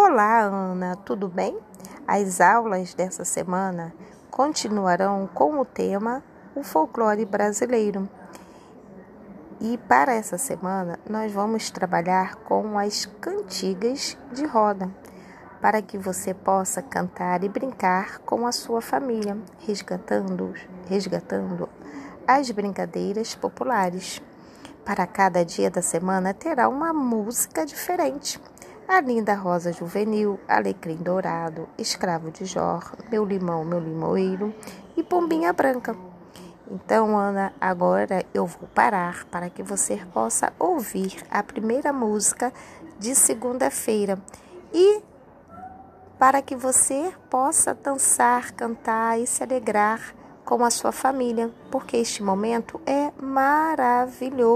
Olá, Ana, tudo bem? As aulas dessa semana continuarão com o tema o folclore brasileiro. E para essa semana nós vamos trabalhar com as cantigas de roda, para que você possa cantar e brincar com a sua família, resgatando, resgatando as brincadeiras populares. Para cada dia da semana terá uma música diferente. A linda rosa juvenil, alecrim dourado, escravo de Jor, meu limão, meu limoeiro e pombinha branca. Então, Ana, agora eu vou parar para que você possa ouvir a primeira música de segunda-feira e para que você possa dançar, cantar e se alegrar com a sua família, porque este momento é maravilhoso.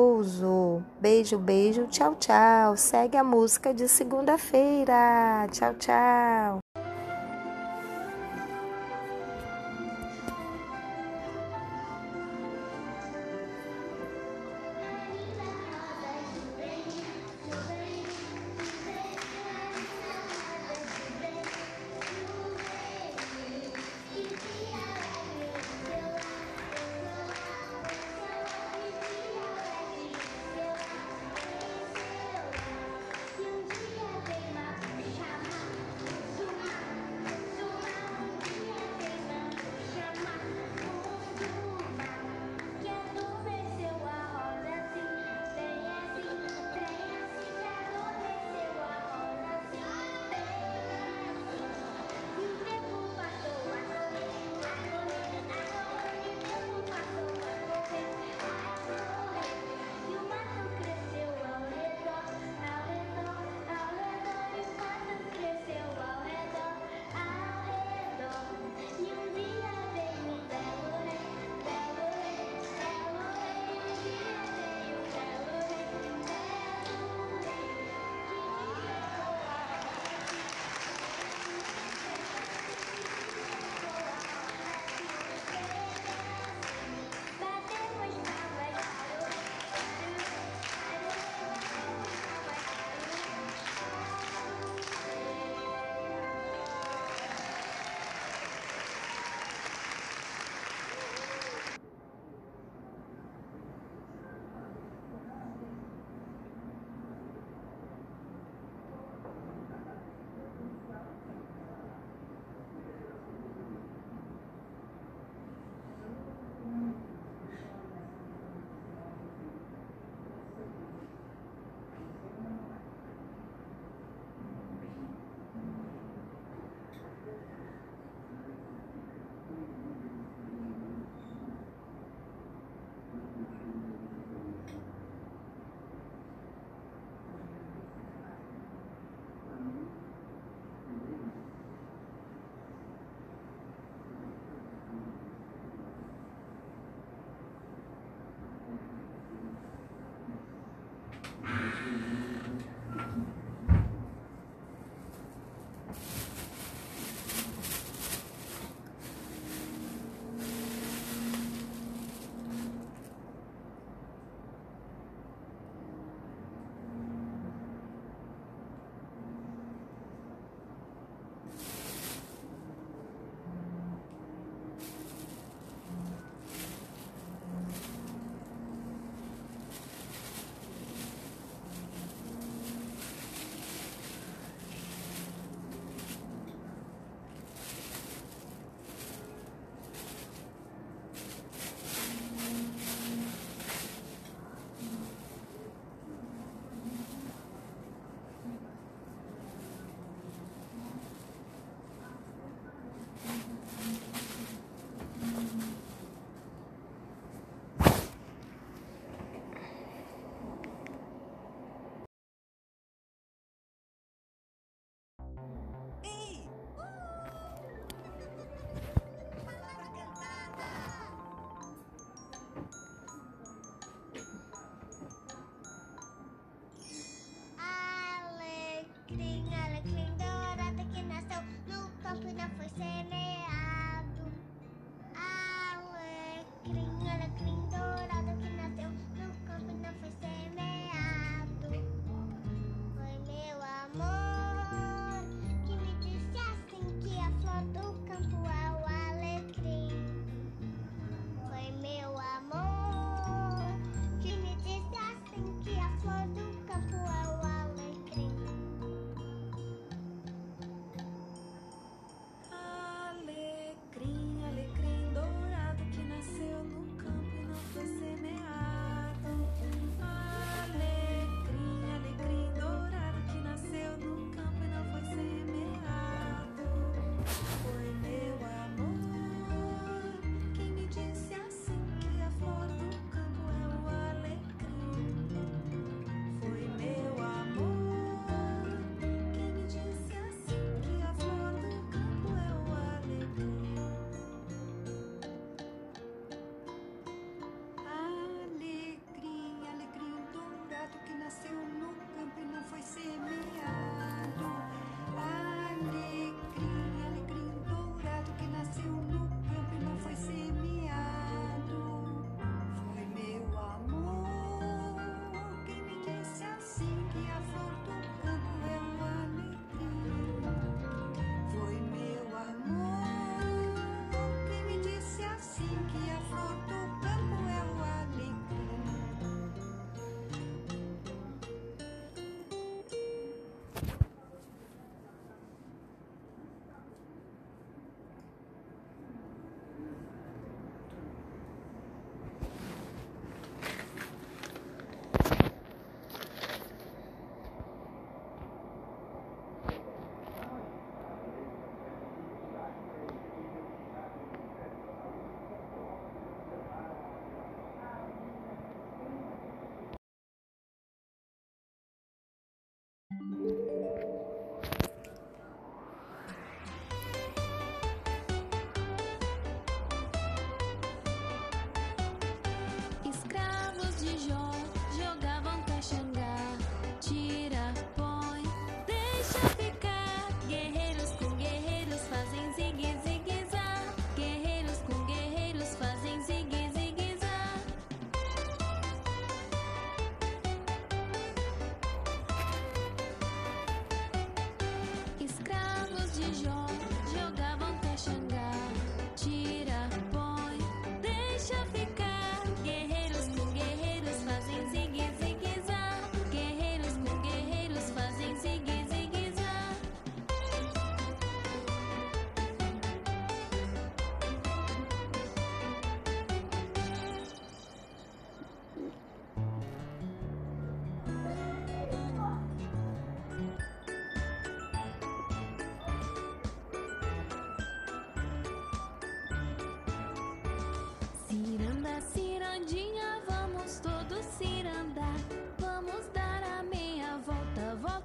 Beijo, beijo, tchau, tchau. Segue a música de segunda-feira. Tchau, tchau.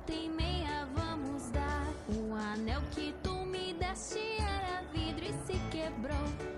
volta e meia vamos dar. O anel que tu me deste era vidro e se quebrou.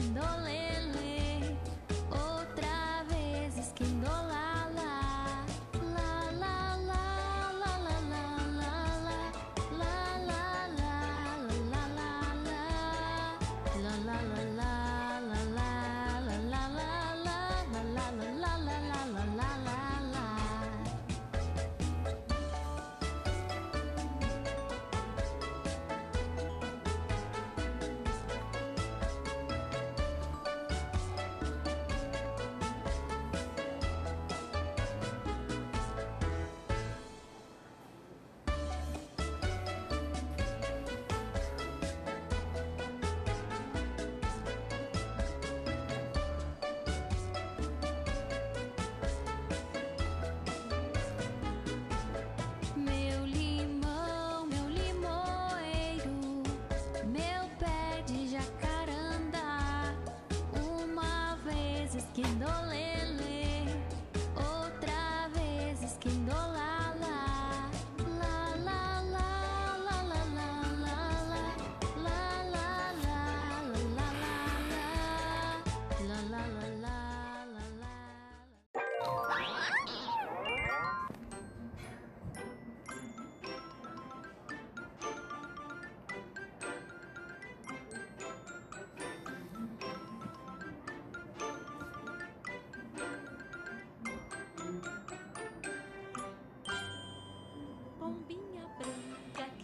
in.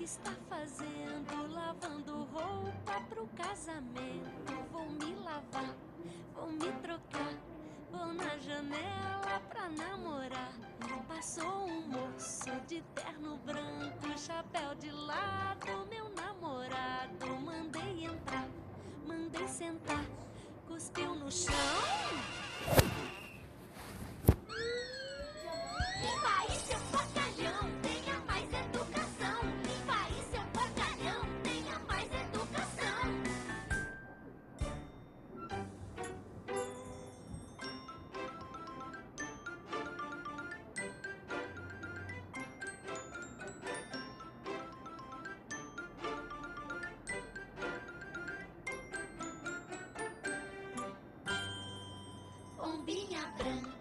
Está fazendo? Lavando roupa pro casamento. Vou me lavar, vou me trocar. Vou na janela pra namorar. Passou um moço de terno branco, chapéu de lado. Meu namorado, mandei entrar, mandei sentar. Cuspiu no chão. Pombinha branca.